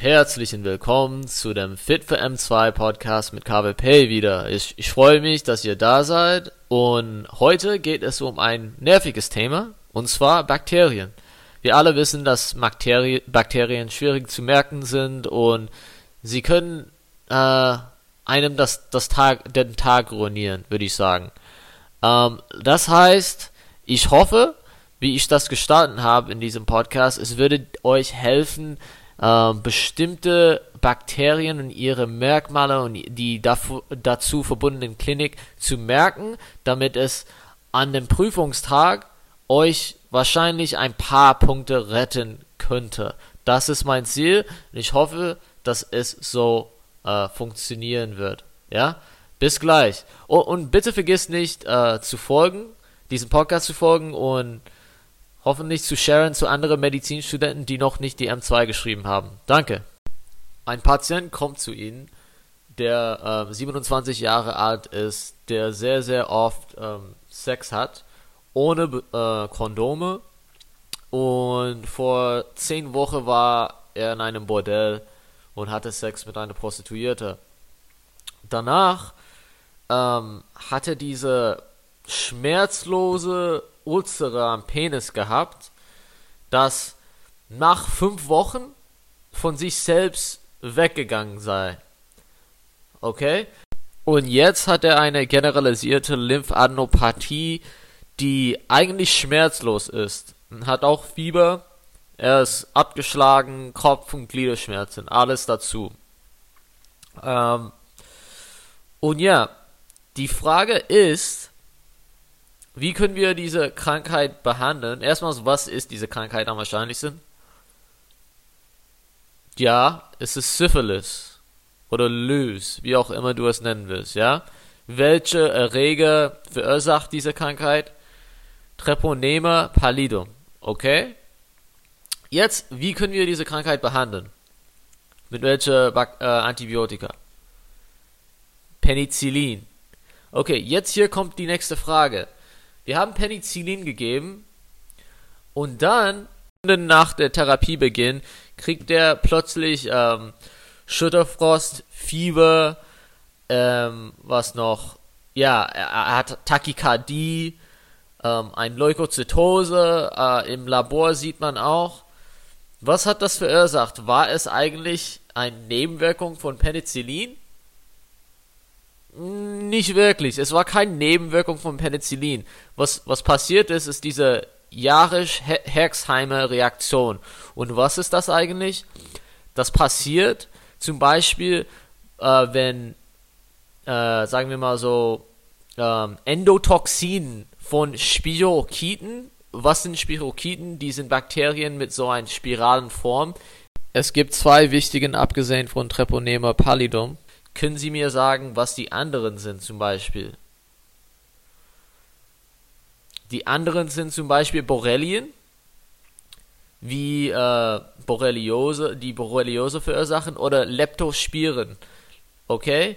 herzlichen Willkommen zu dem Fit für M2 Podcast mit KWP wieder. Ich, ich freue mich, dass ihr da seid und heute geht es um ein nerviges Thema und zwar Bakterien. Wir alle wissen, dass Bakterien, Bakterien schwierig zu merken sind und sie können äh, einem das, das Tag, den Tag ruinieren, würde ich sagen. Ähm, das heißt, ich hoffe, wie ich das gestalten habe in diesem Podcast, es würde euch helfen, äh, bestimmte Bakterien und ihre Merkmale und die dazu, verbundenen Klinik zu merken, damit es an dem Prüfungstag euch wahrscheinlich ein paar Punkte retten könnte. Das ist mein Ziel und ich hoffe, dass es so äh, funktionieren wird. Ja, bis gleich. Oh, und bitte vergiss nicht äh, zu folgen, diesem Podcast zu folgen und hoffentlich zu sharen zu anderen Medizinstudenten, die noch nicht die M2 geschrieben haben. Danke. Ein Patient kommt zu Ihnen, der äh, 27 Jahre alt ist, der sehr, sehr oft ähm, Sex hat, ohne äh, Kondome. Und vor 10 Wochen war er in einem Bordell und hatte Sex mit einer Prostituierte. Danach ähm, hat er diese schmerzlose Ulzere am Penis gehabt, das nach fünf Wochen von sich selbst weggegangen sei. Okay? Und jetzt hat er eine generalisierte Lymphadenopathie, die eigentlich schmerzlos ist. Hat auch Fieber, er ist abgeschlagen, Kopf- und Gliederschmerzen, alles dazu. Ähm, und ja, die Frage ist, wie können wir diese Krankheit behandeln? Erstmal, was ist diese Krankheit am wahrscheinlichsten? Ja, es ist Syphilis oder Lys, wie auch immer du es nennen willst, ja? Welche Erreger verursacht diese Krankheit? Treponema pallidum, okay? Jetzt, wie können wir diese Krankheit behandeln? Mit welcher äh, Antibiotika? Penicillin. Okay, jetzt hier kommt die nächste Frage. Wir haben Penicillin gegeben und dann nach der Therapiebeginn kriegt er plötzlich ähm, Schütterfrost, Fieber, ähm, was noch? Ja, er, hat Tachykardie, ähm, ein Leukozytose, äh, im Labor sieht man auch. Was hat das verursacht? War es eigentlich eine Nebenwirkung von Penicillin? Nicht wirklich. Es war keine Nebenwirkung von Penicillin. Was, was passiert ist, ist diese Jarisch-Herxheimer Reaktion. Und was ist das eigentlich? Das passiert zum Beispiel, äh, wenn, äh, sagen wir mal so, ähm, Endotoxin von Spirokiten. Was sind Spirokiten? Die sind Bakterien mit so einer spiralen Form. Es gibt zwei wichtigen, abgesehen von Treponema pallidum. Können Sie mir sagen, was die anderen sind zum Beispiel? Die anderen sind zum Beispiel Borrelien, wie äh, Borreliose, die Borreliose verursachen, oder Leptospiren. Okay?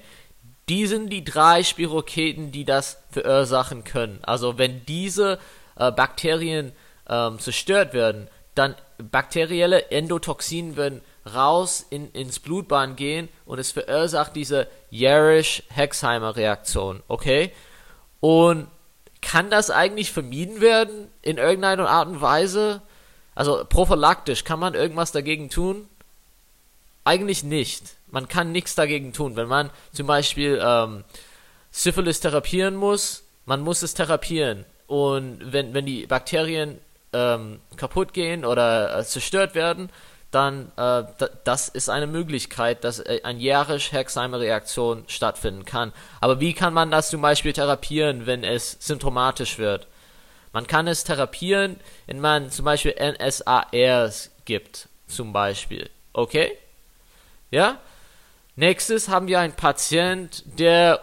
Die sind die drei Spiroketen, die das verursachen können. Also wenn diese äh, Bakterien ähm, zerstört werden, dann bakterielle Endotoxine werden raus in, ins Blutbahn gehen und es verursacht diese Jarisch-Hexheimer-Reaktion, okay? Und kann das eigentlich vermieden werden in irgendeiner Art und Weise? Also prophylaktisch, kann man irgendwas dagegen tun? Eigentlich nicht. Man kann nichts dagegen tun. Wenn man zum Beispiel ähm, Syphilis therapieren muss, man muss es therapieren. Und wenn, wenn die Bakterien ähm, kaputt gehen oder äh, zerstört werden, dann äh, das ist eine Möglichkeit, dass äh, eine Jarisch-Herxheimer-Reaktion stattfinden kann. Aber wie kann man das zum Beispiel therapieren, wenn es symptomatisch wird? Man kann es therapieren, wenn man zum Beispiel NSARs gibt, zum Beispiel. Okay? Ja? Nächstes haben wir einen Patient, der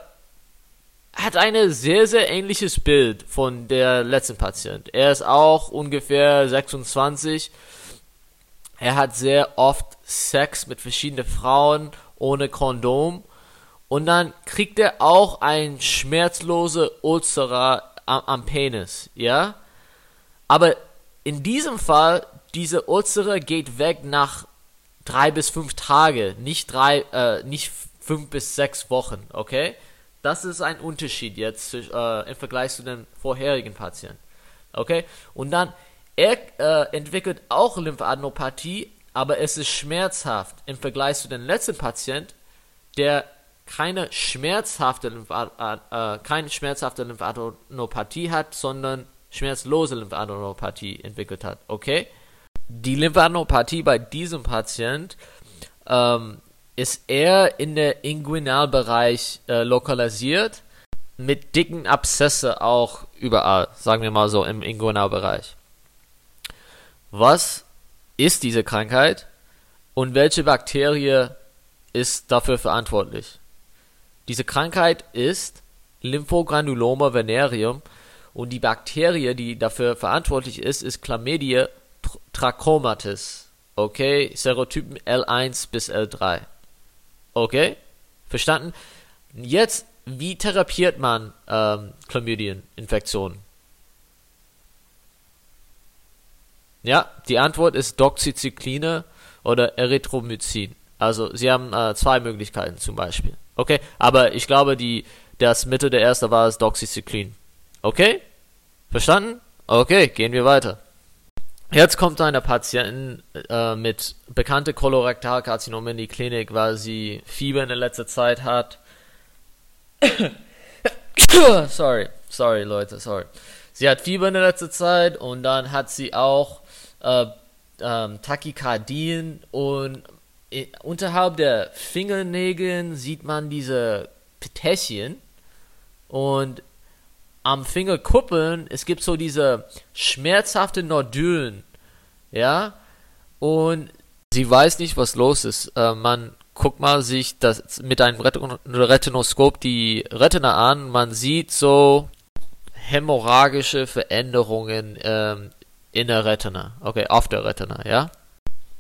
hat ein sehr, sehr ähnliches Bild von der letzten Patient. Er ist auch ungefähr 26 er hat sehr oft Sex mit verschiedenen Frauen ohne Kondom. Und dann kriegt er auch ein schmerzlose Ulzera am, am Penis, ja? Aber in diesem Fall, diese Ulzere geht weg nach drei bis fünf Tage, nicht drei, äh, nicht fünf bis sechs Wochen, okay? Das ist ein Unterschied jetzt äh, im Vergleich zu den vorherigen Patienten, okay? Und dann, er äh, entwickelt auch Lymphadenopathie, aber es ist schmerzhaft im Vergleich zu dem letzten Patient, der keine schmerzhafte, Lymphad äh, keine schmerzhafte Lymphadenopathie hat, sondern schmerzlose Lymphadenopathie entwickelt hat. Okay? Die Lymphadenopathie bei diesem Patient ähm, ist eher in der Inguinalbereich äh, lokalisiert, mit dicken Abszesse auch überall, sagen wir mal so im Inguinalbereich. Was ist diese Krankheit und welche Bakterie ist dafür verantwortlich? Diese Krankheit ist Lymphogranuloma venereum und die Bakterie, die dafür verantwortlich ist, ist Chlamydia trachomatis. Okay, Serotypen L1 bis L3. Okay, verstanden? Jetzt, wie therapiert man ähm, Chlamydieninfektionen? Ja, die Antwort ist Doxycycline oder Erythromycin. Also, sie haben äh, zwei Möglichkeiten zum Beispiel. Okay, aber ich glaube, die, das Mittel der erste war es Doxycycline. Okay? Verstanden? Okay, gehen wir weiter. Jetzt kommt eine Patientin äh, mit bekannte Kolorektalkarzinom in die Klinik, weil sie Fieber in der letzten Zeit hat. sorry, sorry Leute, sorry. Sie hat Fieber in der letzten Zeit und dann hat sie auch äh, ähm, Tachykardien und unterhalb der Fingernägeln sieht man diese Täschchen und am Fingerkuppeln, es gibt so diese schmerzhaften Nodulen, ja, und sie weiß nicht, was los ist. Äh, man guckt mal sich das mit einem Retinoskop die Retina an, man sieht so hämorrhagische Veränderungen ähm, in der Retina, okay, auf der Retina, ja.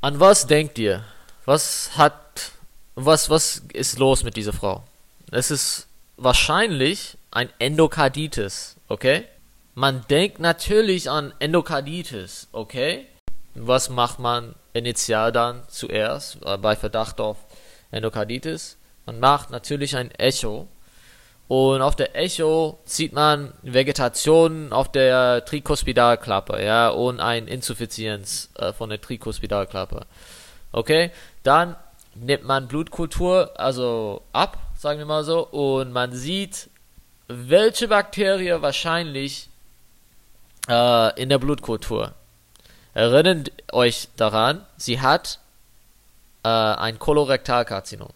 An was denkt ihr? Was hat, was, was ist los mit dieser Frau? Es ist wahrscheinlich ein Endokarditis, okay? Man denkt natürlich an Endokarditis, okay? Was macht man initial dann zuerst äh, bei Verdacht auf Endokarditis? Man macht natürlich ein Echo. Und auf der Echo sieht man Vegetation auf der Trikospidalklappe, ja, und eine Insuffizienz äh, von der Trikospidalklappe. Okay, dann nimmt man Blutkultur, also ab, sagen wir mal so, und man sieht welche Bakterie wahrscheinlich äh, in der Blutkultur. Erinnert euch daran, sie hat äh, ein Kolorektalkarzinom.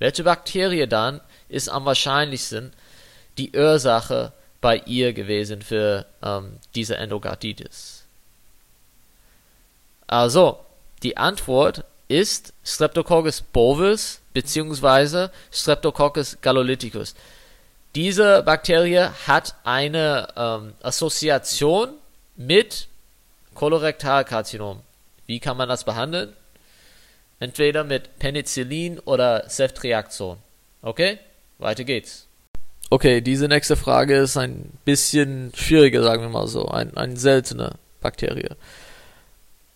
Welche Bakterie dann ist am wahrscheinlichsten die Ursache bei ihr gewesen für ähm, diese Endokarditis? Also, die Antwort ist Streptococcus bovis bzw. Streptococcus galolyticus. Diese Bakterie hat eine ähm, Assoziation mit Kolorektalkarzinom. Wie kann man das behandeln? Entweder mit Penicillin oder Ceftriaxon. Okay? Weiter geht's. Okay, diese nächste Frage ist ein bisschen schwieriger, sagen wir mal so. Ein, eine seltene Bakterie.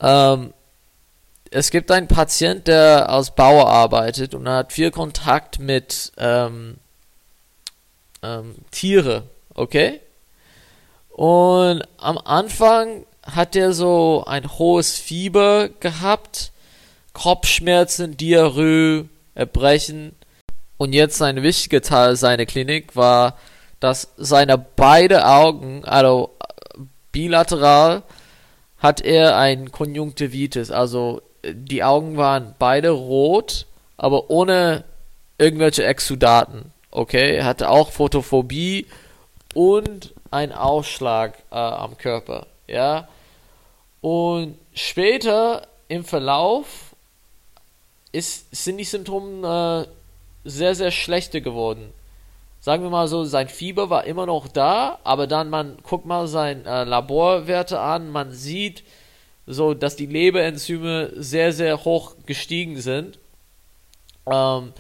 Ähm, es gibt einen Patient, der als Bauer arbeitet und hat viel Kontakt mit ähm, ähm, Tiere, okay? Und am Anfang hat er so ein hohes Fieber gehabt, Kopfschmerzen, Diarrhoe, Erbrechen. Und jetzt ein wichtiger Teil seiner Klinik war, dass seine beide Augen, also bilateral, hat er ein Konjunktivitis. Also die Augen waren beide rot, aber ohne irgendwelche Exudaten okay, er hatte auch Photophobie und einen Ausschlag äh, am Körper, ja. Und später im Verlauf ist, sind die Symptome äh, sehr, sehr schlechte geworden. Sagen wir mal so, sein Fieber war immer noch da, aber dann man guckt mal seine äh, Laborwerte an, man sieht so, dass die Leberenzyme sehr, sehr hoch gestiegen sind. Ähm,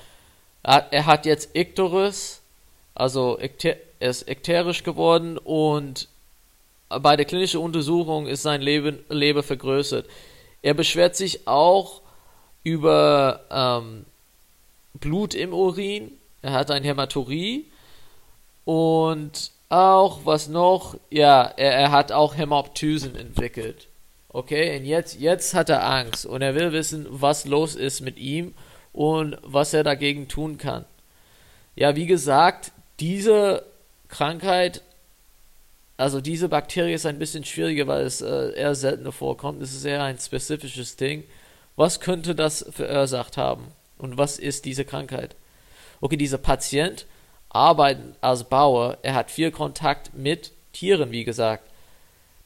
er hat jetzt Icterus, also er ist ekterisch geworden und bei der klinischen Untersuchung ist sein Leben, Leber vergrößert. Er beschwert sich auch über ähm, Blut im Urin, er hat ein Hämaturie und auch, was noch, ja, er, er hat auch Hämoptysen entwickelt. Okay, und jetzt, jetzt hat er Angst und er will wissen, was los ist mit ihm und was er dagegen tun kann. Ja, wie gesagt, diese Krankheit, also diese Bakterie ist ein bisschen schwieriger, weil es äh, eher seltener vorkommt. Es ist eher ein spezifisches Ding. Was könnte das verursacht haben? Und was ist diese Krankheit? Okay, dieser Patient arbeitet als Bauer, er hat viel Kontakt mit Tieren, wie gesagt.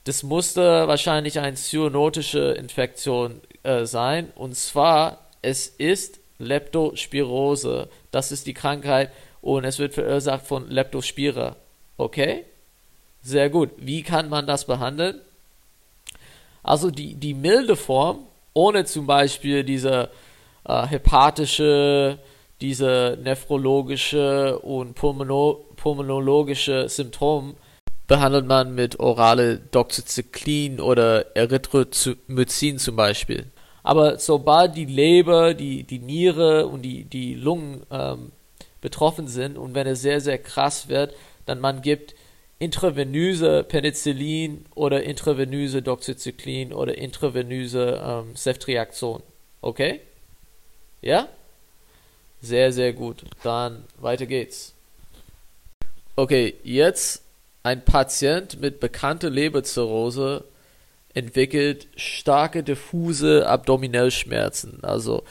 Das musste wahrscheinlich eine zoonotische Infektion äh, sein. Und zwar, es ist Leptospirose. Das ist die Krankheit und es wird verursacht von Leptospira. Okay? Sehr gut. Wie kann man das behandeln? Also die, die milde Form, ohne zum Beispiel diese äh, hepatische, diese nephrologische und pulmono pulmonologische Symptome, behandelt man mit orale Doxycyclin oder Erythromycin zum Beispiel. Aber sobald die Leber, die, die Niere und die, die Lungen ähm, betroffen sind und wenn es sehr, sehr krass wird, dann man gibt intravenöse Penicillin oder intravenöse Doxycyclin oder intravenöse ähm, Ceftriaxon. Okay? Ja? Sehr, sehr gut. Dann weiter geht's. Okay, jetzt ein Patient mit bekannter Leberzirrhose entwickelt starke diffuse Abdominellschmerzen, also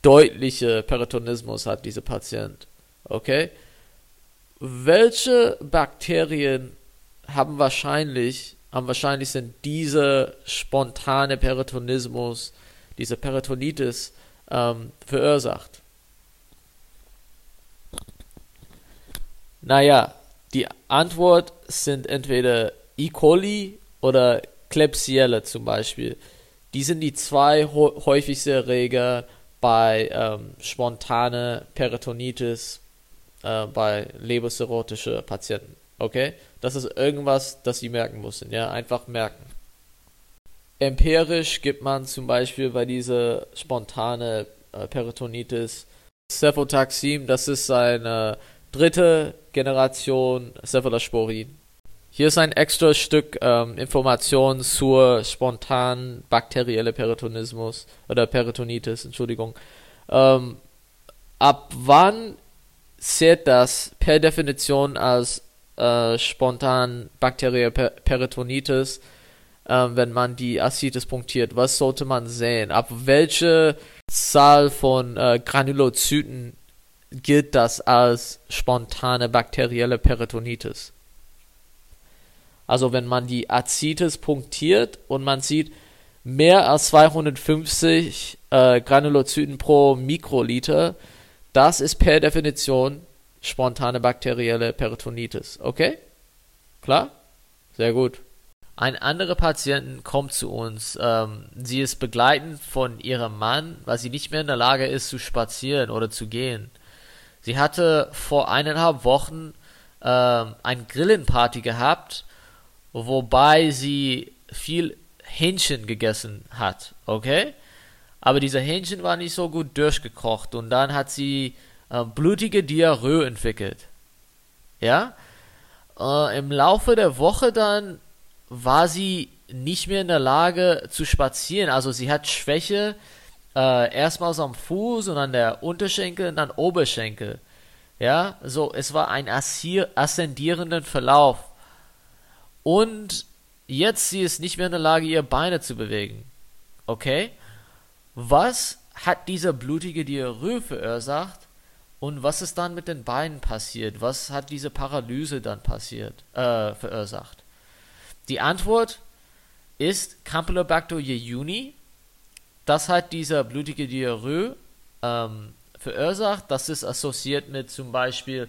deutliche Peritonismus hat dieser Patient. Okay? Welche Bakterien haben wahrscheinlich, am wahrscheinlichsten diese spontane Peritonismus, diese Peritonitis ähm, verursacht? Naja, die Antwort sind entweder E. coli oder Klebsiella zum Beispiel. Die sind die zwei häufigsten Erreger bei ähm, spontane Peritonitis äh, bei leberzirrhotische Patienten. Okay? Das ist irgendwas, das Sie merken müssen. Ja, einfach merken. Empirisch gibt man zum Beispiel bei dieser spontane äh, Peritonitis Cefotaxim, das ist eine dritte Generation Cephalosporin. Hier ist ein extra Stück ähm, Information zur spontanen bakterielle Peritonismus oder Peritonitis, Entschuldigung. Ähm, ab wann zählt das per Definition als äh, spontan bakterielle per Peritonitis, äh, wenn man die Aszites punktiert? Was sollte man sehen? Ab welche Zahl von äh, Granulozyten gilt das als spontane bakterielle Peritonitis. Also wenn man die Azitis punktiert und man sieht mehr als 250 äh, Granulozyten pro Mikroliter, das ist per Definition spontane bakterielle Peritonitis. Okay? Klar? Sehr gut. Ein anderer Patient kommt zu uns. Ähm, sie ist begleitend von ihrem Mann, weil sie nicht mehr in der Lage ist zu spazieren oder zu gehen. Sie hatte vor eineinhalb Wochen äh, ein Grillenparty gehabt, wobei sie viel Hähnchen gegessen hat, okay? Aber dieser Hähnchen war nicht so gut durchgekocht und dann hat sie äh, blutige Diarrhoe entwickelt. Ja? Äh, Im Laufe der Woche dann war sie nicht mehr in der Lage zu spazieren. Also sie hat Schwäche äh, erstmals am Fuß und an der Unterschenkel und dann Oberschenkel. Ja, so, es war ein ascendierenden Verlauf. Und jetzt sie ist nicht mehr in der Lage, ihre Beine zu bewegen. Okay? Was hat dieser blutige Diarrhoe verursacht? Und was ist dann mit den Beinen passiert? Was hat diese Paralyse dann passiert, äh, verursacht? Die Antwort ist Campylobacter jejuni, das hat dieser blutige Diarrhoe ähm, verursacht. Das ist assoziiert mit zum Beispiel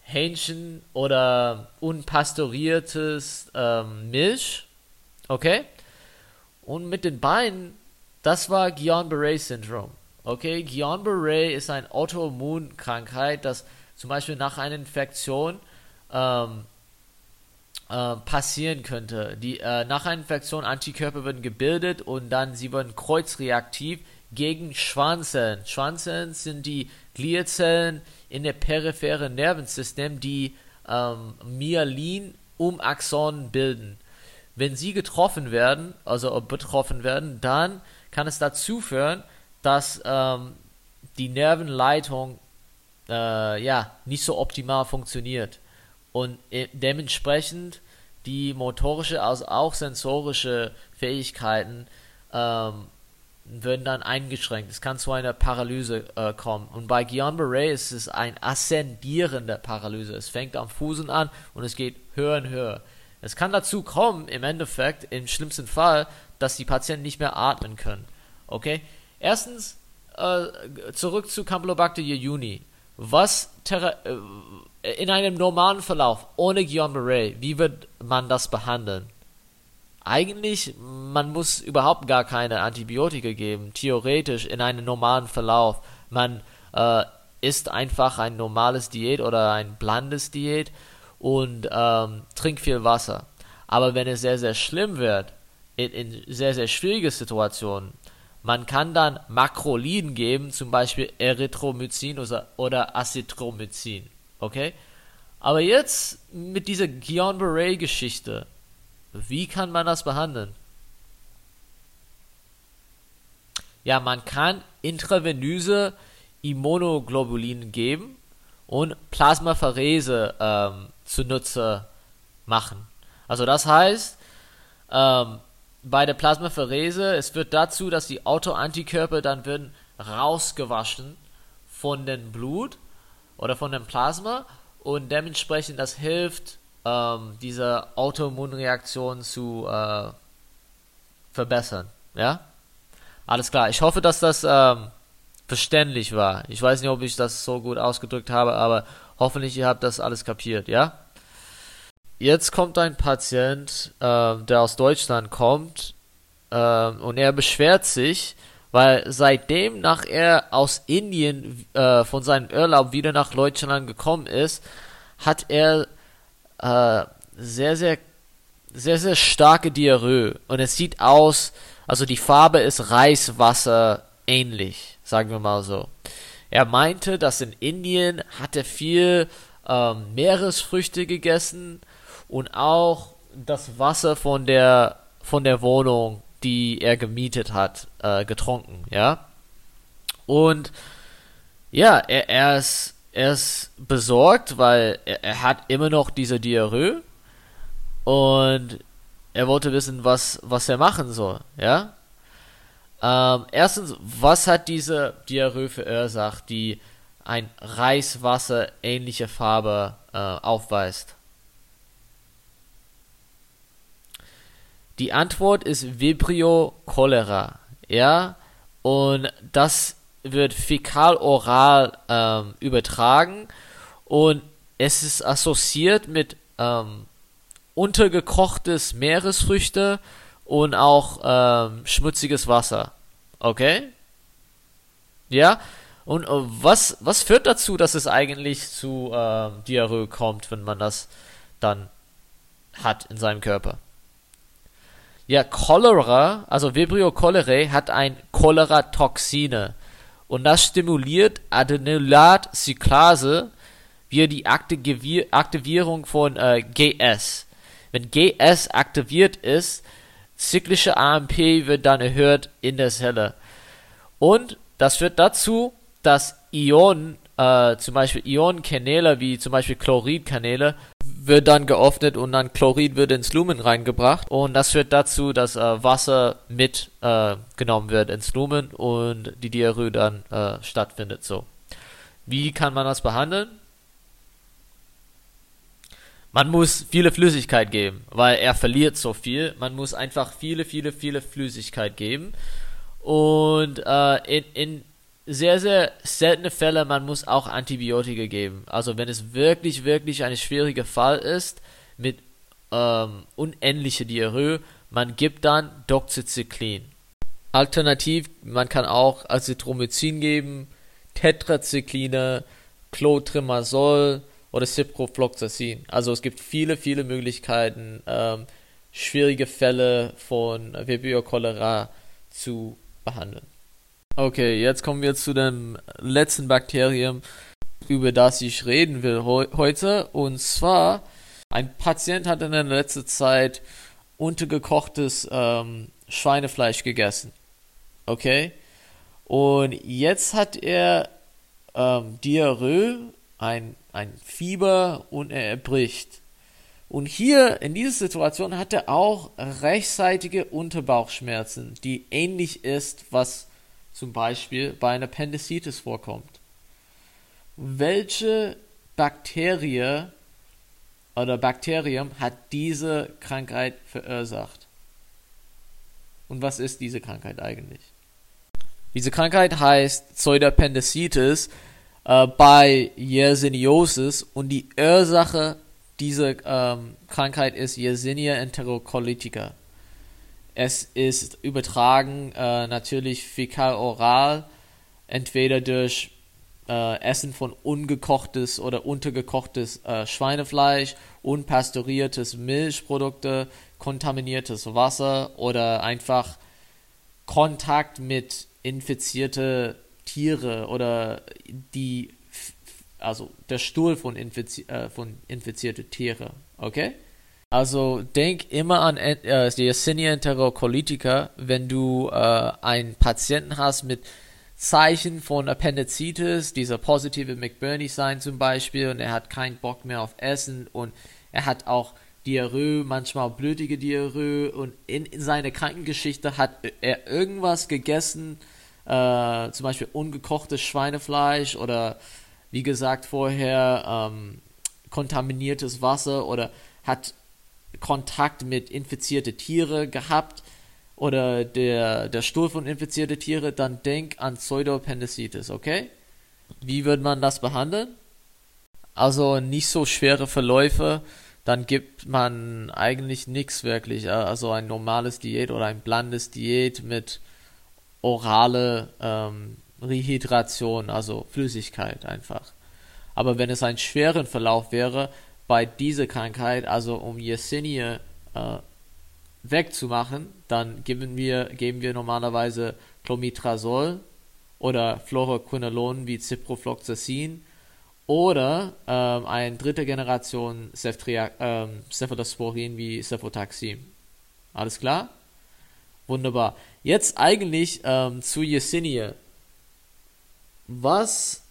Hähnchen oder unpasteuriertes ähm, Milch. Okay? Und mit den Beinen, das war Guillain-Barré-Syndrom. Okay, Guillain-Barré ist eine Autoimmunkrankheit, das zum Beispiel nach einer Infektion ähm, äh, passieren könnte. Die, äh, nach einer Infektion Antikörper werden gebildet und dann sie werden kreuzreaktiv gegen Schwanzellen. Schwanzellen sind die Gliazellen in der peripheren Nervensystem, die ähm, Myelin um Axonen bilden. Wenn sie getroffen werden, also betroffen werden, dann kann es dazu führen, dass ähm, die Nervenleitung äh, ja nicht so optimal funktioniert und äh, dementsprechend die motorische als auch sensorische Fähigkeiten ähm, werden dann eingeschränkt. Es kann zu einer Paralyse äh, kommen. Und bei Guillain-Barré ist es ein ascendierende Paralyse. Es fängt am Fußen an und es geht höher und höher. Es kann dazu kommen, im Endeffekt, im schlimmsten Fall, dass die Patienten nicht mehr atmen können. Okay? Erstens, äh, zurück zu Campylobacter jejuni. Was äh, in einem normalen Verlauf ohne Guillain-Barré, wie wird man das behandeln? eigentlich, man muss überhaupt gar keine Antibiotika geben, theoretisch in einem normalen Verlauf. Man äh, isst einfach ein normales Diät oder ein blandes Diät und ähm, trinkt viel Wasser. Aber wenn es sehr, sehr schlimm wird, in, in sehr, sehr schwierige Situationen, man kann dann Makroliden geben, zum Beispiel Erythromycin oder, Azithromycin. Okay? Aber jetzt mit dieser Guillain-Barré-Geschichte, wie kann man das behandeln? Ja, man kann intravenöse Immunoglobulin geben und Plasmapherese ähm, zunutze machen. Also das heißt, ähm, bei der Plasmapherese, es wird dazu, dass die Autoantikörper dann werden rausgewaschen von dem Blut oder von dem Plasma und dementsprechend das hilft ähm, diese Autoimmunreaktion zu äh, verbessern. Ja? Alles klar. Ich hoffe, dass das ähm, verständlich war. Ich weiß nicht, ob ich das so gut ausgedrückt habe, aber hoffentlich ihr habt das alles kapiert, ja? Jetzt kommt ein Patient, äh, der aus Deutschland kommt, äh, und er beschwert sich, weil seitdem nach er aus Indien äh, von seinem Urlaub wieder nach Deutschland gekommen ist, hat er äh, sehr, sehr, sehr, sehr starke Diarrhoe. Und es sieht aus, also die Farbe ist Reiswasser ähnlich, sagen wir mal so. Er meinte, dass in Indien hat er viel ähm, Meeresfrüchte gegessen und auch das Wasser von der von der Wohnung, die er gemietet hat, äh, getrunken, ja. Und ja, er, er ist er ist besorgt, weil er, er hat immer noch diese Diarrhoe und er wollte wissen, was, was er machen soll, ja? Ähm, erstens, was hat diese Diarrhoe verursacht, die ein Reiswasser ähnliche Farbe äh, aufweist? Die Antwort ist Vibrio cholera, ja? Und das wird fäkal-oral ähm, übertragen und es ist assoziiert mit ähm, untergekochtes Meeresfrüchte und auch ähm, schmutziges Wasser. Okay? Ja? Und äh, was, was führt dazu, dass es eigentlich zu ähm, Diarrhoe kommt, wenn man das dann hat in seinem Körper? Ja, Cholera, also Vibrio cholerae, hat ein Cholera-Toxine und das stimuliert Adenylatcyclase via die Aktivierung von äh, GS. Wenn GS aktiviert ist, zyklische AMP wird dann erhöht in der Zelle. Und das führt dazu, dass Ionen, äh, zum Beispiel Ionenkanäle wie zum Beispiel Chloridkanäle, wird dann geöffnet und dann Chlorid wird ins Lumen reingebracht und das führt dazu, dass äh, Wasser mitgenommen äh, wird ins Lumen und die Diarrhoe dann äh, stattfindet. So, wie kann man das behandeln? Man muss viele Flüssigkeit geben, weil er verliert so viel. Man muss einfach viele, viele, viele Flüssigkeit geben und äh, in, in sehr, sehr seltene Fälle, man muss auch Antibiotika geben. Also wenn es wirklich, wirklich ein schwieriger Fall ist mit ähm, unendlicher Diarrhoe, man gibt dann Doxycyclin. Alternativ, man kann auch Azithromycin geben, Tetracycline, Clotrimazol oder Ciprofloxacin. Also es gibt viele, viele Möglichkeiten, ähm, schwierige Fälle von Vibrio cholera zu behandeln. Okay, jetzt kommen wir zu dem letzten Bakterium, über das ich reden will heute. Und zwar, ein Patient hat in der letzten Zeit untergekochtes ähm, Schweinefleisch gegessen. Okay? Und jetzt hat er ähm, Diarrhoe, ein, ein Fieber und er erbricht. Und hier in dieser Situation hat er auch rechtzeitige Unterbauchschmerzen, die ähnlich ist, was zum Beispiel bei einer Appendicitis vorkommt. Welche Bakterie oder Bakterium hat diese Krankheit verursacht? Und was ist diese Krankheit eigentlich? Diese Krankheit heißt Pseudopendicitis äh, bei Yersiniosis und die Ursache dieser ähm, Krankheit ist Yersinia enterocolitica. Es ist übertragen äh, natürlich fäkal-oral, entweder durch äh, Essen von ungekochtes oder untergekochtes äh, Schweinefleisch, unpasteuriertes Milchprodukte, kontaminiertes Wasser oder einfach Kontakt mit infizierte Tiere oder die also der Stuhl von, infizi äh, von infizierten Tieren, okay? Also denk immer an äh, Yersinia enterocolitica, wenn du äh, einen Patienten hast mit Zeichen von Appendicitis, dieser positive McBurney-Sign zum Beispiel, und er hat keinen Bock mehr auf Essen und er hat auch Diarrhoe, manchmal blödige Diarrhoe und in, in seiner Krankengeschichte hat er irgendwas gegessen, äh, zum Beispiel ungekochtes Schweinefleisch oder wie gesagt vorher ähm, kontaminiertes Wasser oder hat Kontakt mit infizierten Tieren gehabt oder der, der Stuhl von infizierten Tieren, dann denk an Pseudoappendicitis, okay? Wie würde man das behandeln? Also nicht so schwere Verläufe, dann gibt man eigentlich nichts wirklich. Also ein normales Diät oder ein blandes Diät mit orale ähm, Rehydration, also Flüssigkeit einfach. Aber wenn es einen schweren Verlauf wäre, bei dieser Krankheit, also um Yersinia äh, wegzumachen, dann geben wir, geben wir normalerweise Clomiprazol oder Fluoroquinolon wie Ciprofloxacin oder ähm, eine dritte Generation ähm, Cephalosporin wie Cefotaxim. Alles klar? Wunderbar. Jetzt eigentlich ähm, zu Yersinia. Was,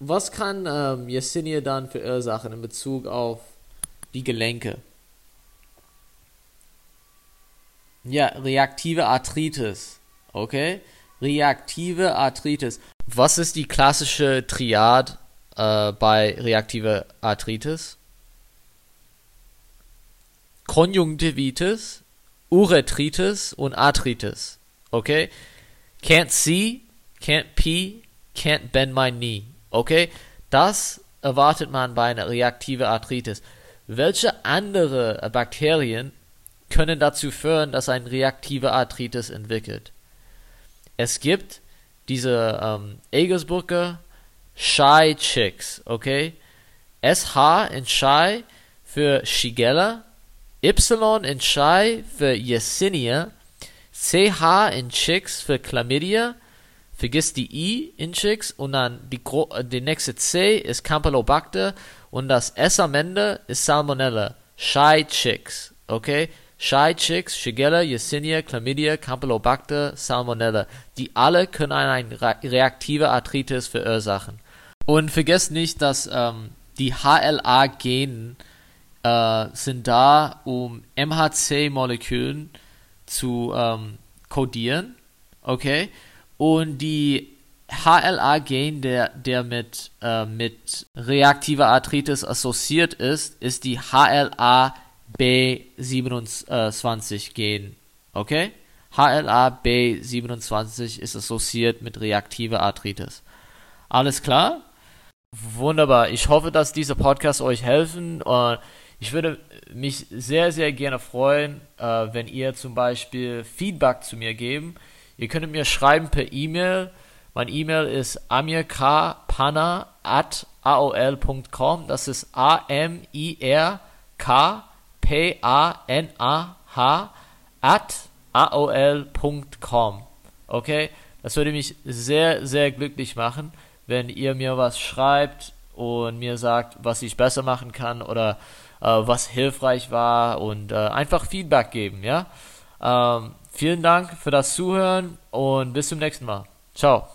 was kann ähm, Yersinia dann verursachen in Bezug auf die Gelenke? Ja, reaktive Arthritis. Okay? Reaktive Arthritis. Was ist die klassische Triad äh, bei reaktiver Arthritis? Konjunktivitis, Urethritis und Arthritis. Okay? Can't see, can't pee, can't bend my knee. Okay? Das erwartet man bei einer reaktiven Arthritis. Welche andere Bakterien können dazu führen, dass ein reaktive Arthritis entwickelt. Es gibt diese ähm, Egelsburger Shy Chicks, okay? SH in Shy für Shigella, Y in Shy für Yersinia, CH in Chicks für Chlamydia, vergiss die I in Chicks und dann die, die nächste C ist Campylobacter und das S am Ende ist Salmonella. Shy Chicks, okay? Shy Chicks, Shigella, Yersinia, Chlamydia, Campylobacter, Salmonella. Die alle können eine reaktive Arthritis verursachen. Und vergesst nicht, dass ähm, die HLA-Genen äh, sind da, um MHC-Molekülen zu ähm, codieren. Okay? Und die HLA-Gen, der, der mit, äh, mit reaktiver Arthritis assoziiert ist, ist die HLA-Gen. B27 gehen. Okay? HLA B27 ist assoziiert mit reaktiver Arthritis. Alles klar? Wunderbar. Ich hoffe, dass diese Podcasts euch helfen. Ich würde mich sehr, sehr gerne freuen, äh, wenn ihr zum Beispiel Feedback zu mir geben. Ihr könnt mir schreiben per E-Mail. Mein E-Mail ist amirkpanna at aol.com. Das ist A-M-I-R-K-P-A-N-A-H at aol.com. Okay? Das würde mich sehr, sehr glücklich machen, wenn ihr mir was schreibt und mir sagt, was ich besser machen kann oder äh, was hilfreich war und äh, einfach Feedback geben, ja? Ähm, vielen Dank für das Zuhören und bis zum nächsten Mal. Ciao.